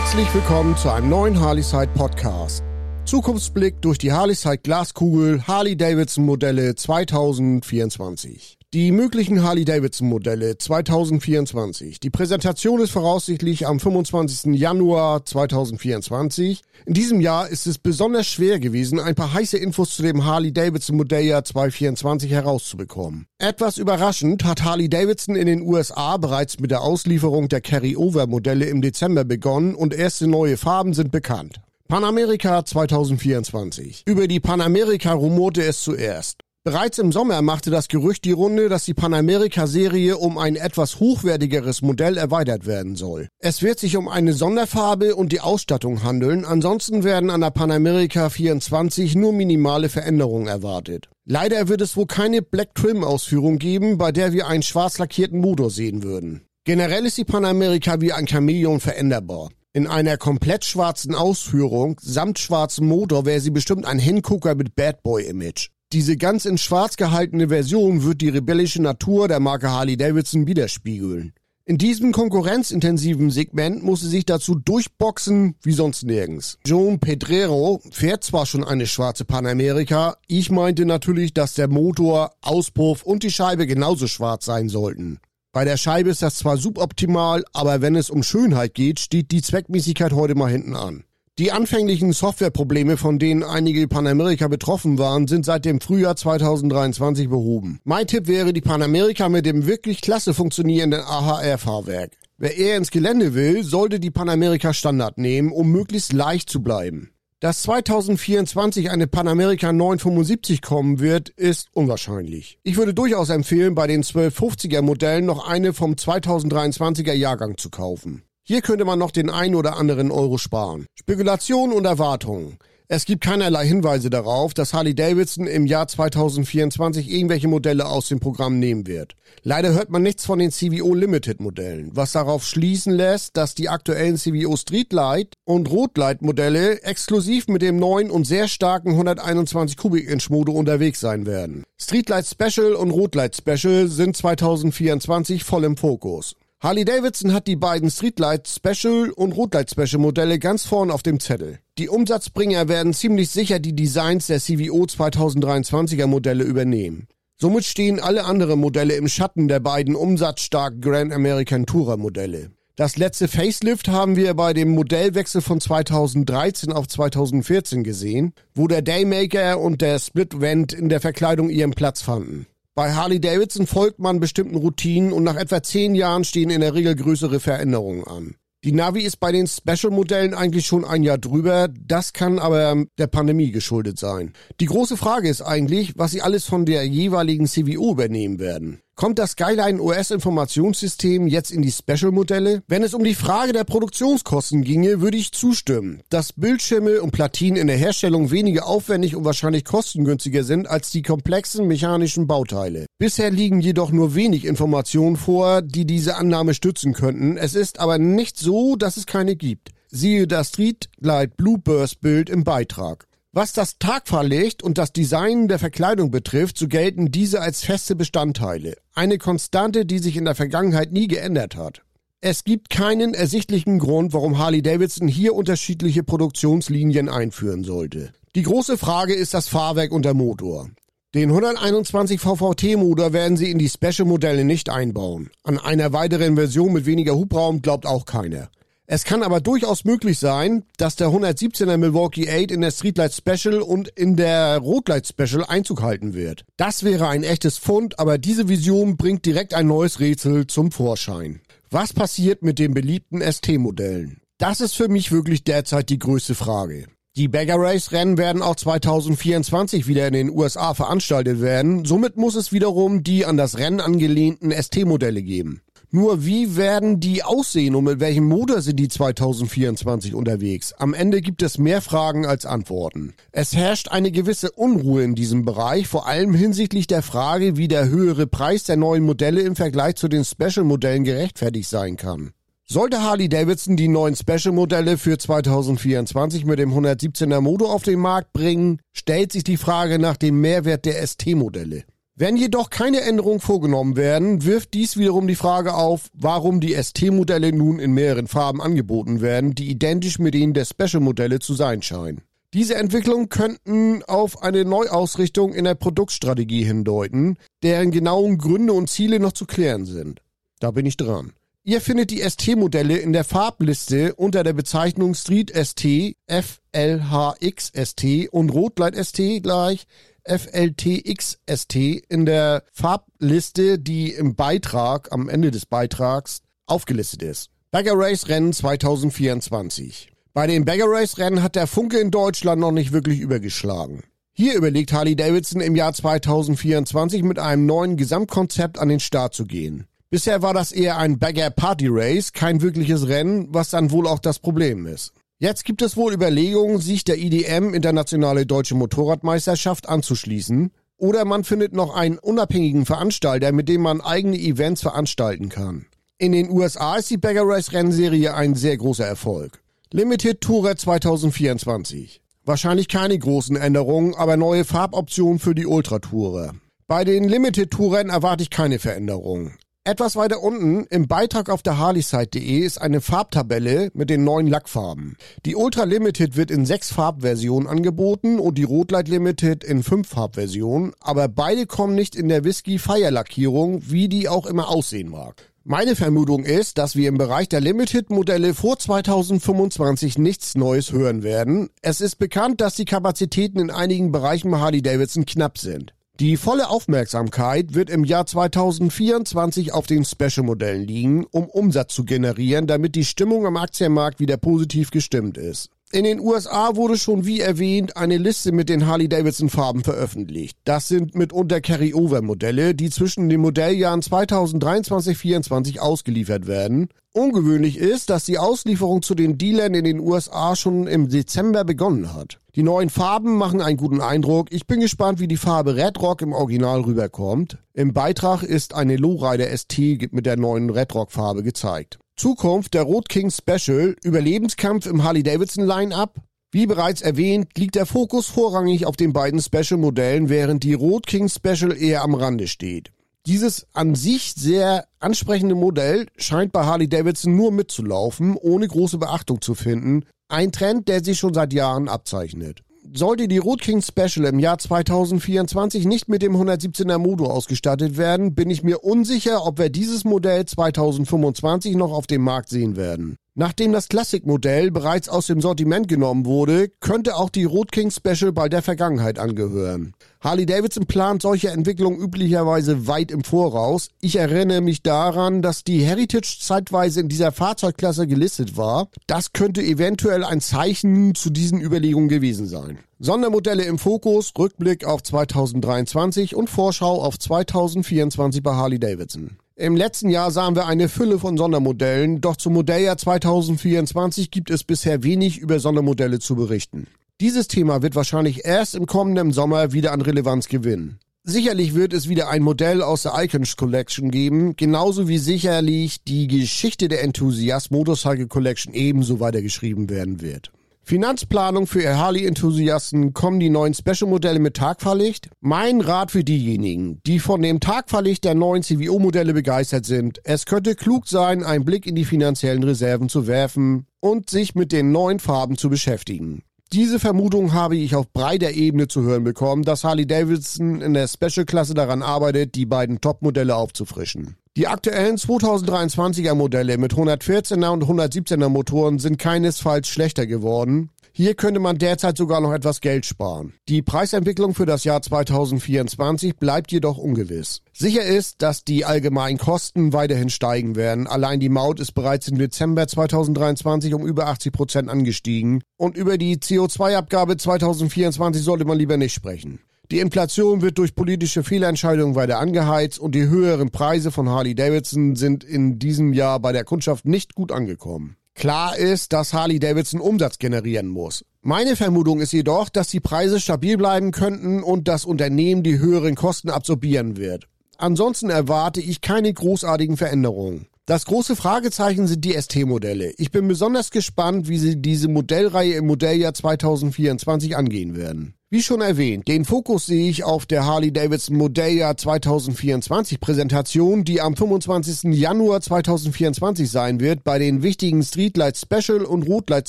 Herzlich willkommen zu einem neuen Harley-Side Podcast. Zukunftsblick durch die Harley-Side Glaskugel Harley Davidson Modelle 2024. Die möglichen Harley-Davidson-Modelle 2024. Die Präsentation ist voraussichtlich am 25. Januar 2024. In diesem Jahr ist es besonders schwer gewesen, ein paar heiße Infos zu dem Harley-Davidson-Modelljahr 2024 herauszubekommen. Etwas überraschend hat Harley-Davidson in den USA bereits mit der Auslieferung der Carry-Over-Modelle im Dezember begonnen und erste neue Farben sind bekannt. Panamerika 2024. Über die Panamerika rumorte es zuerst. Bereits im Sommer machte das Gerücht die Runde, dass die Panamerika-Serie um ein etwas hochwertigeres Modell erweitert werden soll. Es wird sich um eine Sonderfarbe und die Ausstattung handeln, ansonsten werden an der Panamerika 24 nur minimale Veränderungen erwartet. Leider wird es wohl keine Black Trim-Ausführung geben, bei der wir einen schwarz lackierten Motor sehen würden. Generell ist die Panamerika wie ein Chamäleon veränderbar. In einer komplett schwarzen Ausführung samt schwarzem Motor wäre sie bestimmt ein Hingucker mit Bad Boy Image. Diese ganz in schwarz gehaltene Version wird die rebellische Natur der Marke Harley Davidson widerspiegeln. In diesem konkurrenzintensiven Segment muss sie sich dazu durchboxen wie sonst nirgends. Joan Pedrero fährt zwar schon eine schwarze Panamerika, ich meinte natürlich, dass der Motor, Auspuff und die Scheibe genauso schwarz sein sollten. Bei der Scheibe ist das zwar suboptimal, aber wenn es um Schönheit geht, steht die Zweckmäßigkeit heute mal hinten an. Die anfänglichen Softwareprobleme, von denen einige Panamerika betroffen waren, sind seit dem Frühjahr 2023 behoben. Mein Tipp wäre die Panamerika mit dem wirklich klasse funktionierenden AHR-Fahrwerk. Wer eher ins Gelände will, sollte die Panamerika Standard nehmen, um möglichst leicht zu bleiben. Dass 2024 eine Panamerika 975 kommen wird, ist unwahrscheinlich. Ich würde durchaus empfehlen, bei den 1250er Modellen noch eine vom 2023er Jahrgang zu kaufen. Hier könnte man noch den ein oder anderen Euro sparen. Spekulation und Erwartungen. Es gibt keinerlei Hinweise darauf, dass Harley Davidson im Jahr 2024 irgendwelche Modelle aus dem Programm nehmen wird. Leider hört man nichts von den CVO Limited Modellen, was darauf schließen lässt, dass die aktuellen CVO Streetlight und Rotlight Modelle exklusiv mit dem neuen und sehr starken 121 Kubik-Inch Motor unterwegs sein werden. Streetlight Special und Rotlight Special sind 2024 voll im Fokus. Harley Davidson hat die beiden Streetlight Special und Rotlight Special Modelle ganz vorn auf dem Zettel. Die Umsatzbringer werden ziemlich sicher die Designs der CVO 2023er Modelle übernehmen. Somit stehen alle anderen Modelle im Schatten der beiden umsatzstarken Grand American Tourer Modelle. Das letzte Facelift haben wir bei dem Modellwechsel von 2013 auf 2014 gesehen, wo der Daymaker und der Split Vent in der Verkleidung ihren Platz fanden. Bei Harley Davidson folgt man bestimmten Routinen und nach etwa zehn Jahren stehen in der Regel größere Veränderungen an. Die Navi ist bei den Special-Modellen eigentlich schon ein Jahr drüber, das kann aber der Pandemie geschuldet sein. Die große Frage ist eigentlich, was sie alles von der jeweiligen CVO übernehmen werden. Kommt das Skyline OS-Informationssystem jetzt in die Special-Modelle? Wenn es um die Frage der Produktionskosten ginge, würde ich zustimmen, dass Bildschirme und Platinen in der Herstellung weniger aufwendig und wahrscheinlich kostengünstiger sind als die komplexen mechanischen Bauteile. Bisher liegen jedoch nur wenig Informationen vor, die diese Annahme stützen könnten. Es ist aber nicht so, dass es keine gibt. Siehe das Streetlight Blueburst Bild im Beitrag. Was das Tagfahrlicht und das Design der Verkleidung betrifft, so gelten diese als feste Bestandteile. Eine Konstante, die sich in der Vergangenheit nie geändert hat. Es gibt keinen ersichtlichen Grund, warum Harley Davidson hier unterschiedliche Produktionslinien einführen sollte. Die große Frage ist das Fahrwerk und der Motor. Den 121 VVT-Motor werden sie in die Special-Modelle nicht einbauen. An einer weiteren Version mit weniger Hubraum glaubt auch keiner. Es kann aber durchaus möglich sein, dass der 117er Milwaukee 8 in der Streetlight Special und in der Rotlight Special Einzug halten wird. Das wäre ein echtes Fund, aber diese Vision bringt direkt ein neues Rätsel zum Vorschein. Was passiert mit den beliebten ST-Modellen? Das ist für mich wirklich derzeit die größte Frage. Die Bagger Race Rennen werden auch 2024 wieder in den USA veranstaltet werden. Somit muss es wiederum die an das Rennen angelehnten ST-Modelle geben. Nur wie werden die aussehen und mit welchem Motor sind die 2024 unterwegs? Am Ende gibt es mehr Fragen als Antworten. Es herrscht eine gewisse Unruhe in diesem Bereich, vor allem hinsichtlich der Frage, wie der höhere Preis der neuen Modelle im Vergleich zu den Special-Modellen gerechtfertigt sein kann. Sollte Harley Davidson die neuen Special-Modelle für 2024 mit dem 117er Motor auf den Markt bringen, stellt sich die Frage nach dem Mehrwert der ST-Modelle. Wenn jedoch keine Änderungen vorgenommen werden, wirft dies wiederum die Frage auf, warum die ST-Modelle nun in mehreren Farben angeboten werden, die identisch mit denen der Special-Modelle zu sein scheinen. Diese Entwicklungen könnten auf eine Neuausrichtung in der Produktstrategie hindeuten, deren genauen Gründe und Ziele noch zu klären sind. Da bin ich dran. Ihr findet die ST-Modelle in der Farbliste unter der Bezeichnung Street ST, FLHX ST und Rotlight ST gleich FLTX ST in der Farbliste, die im Beitrag, am Ende des Beitrags, aufgelistet ist. Bagger Race Rennen 2024. Bei den Bagger Race Rennen hat der Funke in Deutschland noch nicht wirklich übergeschlagen. Hier überlegt Harley Davidson im Jahr 2024 mit einem neuen Gesamtkonzept an den Start zu gehen. Bisher war das eher ein Bagger Party Race, kein wirkliches Rennen, was dann wohl auch das Problem ist. Jetzt gibt es wohl Überlegungen, sich der IDM Internationale Deutsche Motorradmeisterschaft anzuschließen. Oder man findet noch einen unabhängigen Veranstalter, mit dem man eigene Events veranstalten kann. In den USA ist die Bagger Race Rennserie ein sehr großer Erfolg. Limited Tourer 2024. Wahrscheinlich keine großen Änderungen, aber neue Farboptionen für die Ultratourer. Bei den Limited Touren erwarte ich keine Veränderungen. Etwas weiter unten im Beitrag auf der harleyside.de ist eine Farbtabelle mit den neuen Lackfarben. Die Ultra Limited wird in sechs Farbversionen angeboten und die Rotlight Limited in fünf Farbversionen, aber beide kommen nicht in der Whisky Fire Lackierung, wie die auch immer aussehen mag. Meine Vermutung ist, dass wir im Bereich der Limited-Modelle vor 2025 nichts Neues hören werden. Es ist bekannt, dass die Kapazitäten in einigen Bereichen Harley-Davidson knapp sind. Die volle Aufmerksamkeit wird im Jahr 2024 auf den Special-Modellen liegen, um Umsatz zu generieren, damit die Stimmung am Aktienmarkt wieder positiv gestimmt ist. In den USA wurde schon wie erwähnt eine Liste mit den Harley-Davidson-Farben veröffentlicht. Das sind mitunter Carry-Over-Modelle, die zwischen den Modelljahren 2023-24 ausgeliefert werden. Ungewöhnlich ist, dass die Auslieferung zu den Dealern in den USA schon im Dezember begonnen hat. Die neuen Farben machen einen guten Eindruck. Ich bin gespannt, wie die Farbe Red Rock im Original rüberkommt. Im Beitrag ist eine Lowrider ST mit der neuen Red Rock Farbe gezeigt. Zukunft der Rot King Special, Überlebenskampf im Harley-Davidson Line-Up. Wie bereits erwähnt, liegt der Fokus vorrangig auf den beiden Special-Modellen, während die Rot King Special eher am Rande steht. Dieses an sich sehr ansprechende Modell scheint bei Harley-Davidson nur mitzulaufen, ohne große Beachtung zu finden. Ein Trend, der sich schon seit Jahren abzeichnet sollte die Road King Special im Jahr 2024 nicht mit dem 117er Motor ausgestattet werden, bin ich mir unsicher, ob wir dieses Modell 2025 noch auf dem Markt sehen werden. Nachdem das Classic-Modell bereits aus dem Sortiment genommen wurde, könnte auch die Road King Special bald der Vergangenheit angehören. Harley Davidson plant solche Entwicklungen üblicherweise weit im Voraus. Ich erinnere mich daran, dass die Heritage zeitweise in dieser Fahrzeugklasse gelistet war. Das könnte eventuell ein Zeichen zu diesen Überlegungen gewesen sein. Sondermodelle im Fokus, Rückblick auf 2023 und Vorschau auf 2024 bei Harley Davidson. Im letzten Jahr sahen wir eine Fülle von Sondermodellen, doch zum Modelljahr 2024 gibt es bisher wenig über Sondermodelle zu berichten. Dieses Thema wird wahrscheinlich erst im kommenden Sommer wieder an Relevanz gewinnen. Sicherlich wird es wieder ein Modell aus der Icons Collection geben, genauso wie sicherlich die Geschichte der Enthusiast Motorcycle Collection ebenso weitergeschrieben werden wird. Finanzplanung für Harley-Enthusiasten kommen die neuen Special-Modelle mit Tagfahrlicht. Mein Rat für diejenigen, die von dem Tagfahrlicht der neuen CVO-Modelle begeistert sind, es könnte klug sein, einen Blick in die finanziellen Reserven zu werfen und sich mit den neuen Farben zu beschäftigen. Diese Vermutung habe ich auf breiter Ebene zu hören bekommen, dass Harley Davidson in der Special-Klasse daran arbeitet, die beiden Top-Modelle aufzufrischen. Die aktuellen 2023er Modelle mit 114er und 117er Motoren sind keinesfalls schlechter geworden. Hier könnte man derzeit sogar noch etwas Geld sparen. Die Preisentwicklung für das Jahr 2024 bleibt jedoch ungewiss. Sicher ist, dass die allgemeinen Kosten weiterhin steigen werden. Allein die Maut ist bereits im Dezember 2023 um über 80 Prozent angestiegen. Und über die CO2-Abgabe 2024 sollte man lieber nicht sprechen. Die Inflation wird durch politische Fehlentscheidungen weiter angeheizt und die höheren Preise von Harley Davidson sind in diesem Jahr bei der Kundschaft nicht gut angekommen. Klar ist, dass Harley Davidson Umsatz generieren muss. Meine Vermutung ist jedoch, dass die Preise stabil bleiben könnten und das Unternehmen die höheren Kosten absorbieren wird. Ansonsten erwarte ich keine großartigen Veränderungen. Das große Fragezeichen sind die ST-Modelle. Ich bin besonders gespannt, wie sie diese Modellreihe im Modelljahr 2024 angehen werden. Wie schon erwähnt, den Fokus sehe ich auf der Harley-Davidson Modelljahr 2024 Präsentation, die am 25. Januar 2024 sein wird, bei den wichtigen Streetlight Special und Rotlight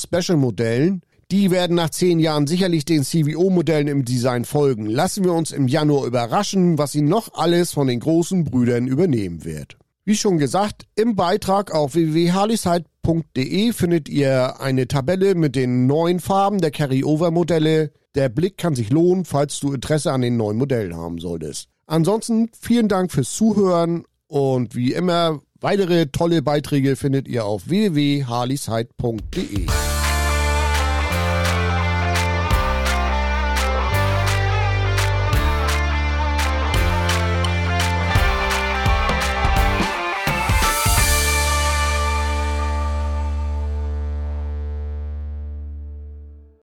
Special Modellen. Die werden nach zehn Jahren sicherlich den CVO-Modellen im Design folgen. Lassen wir uns im Januar überraschen, was sie noch alles von den großen Brüdern übernehmen wird. Wie schon gesagt, im Beitrag auf www.harleyside.de findet ihr eine Tabelle mit den neuen Farben der Carry-Over-Modelle, der Blick kann sich lohnen, falls du Interesse an den neuen Modellen haben solltest. Ansonsten vielen Dank fürs Zuhören und wie immer weitere tolle Beiträge findet ihr auf www.harleyside.de.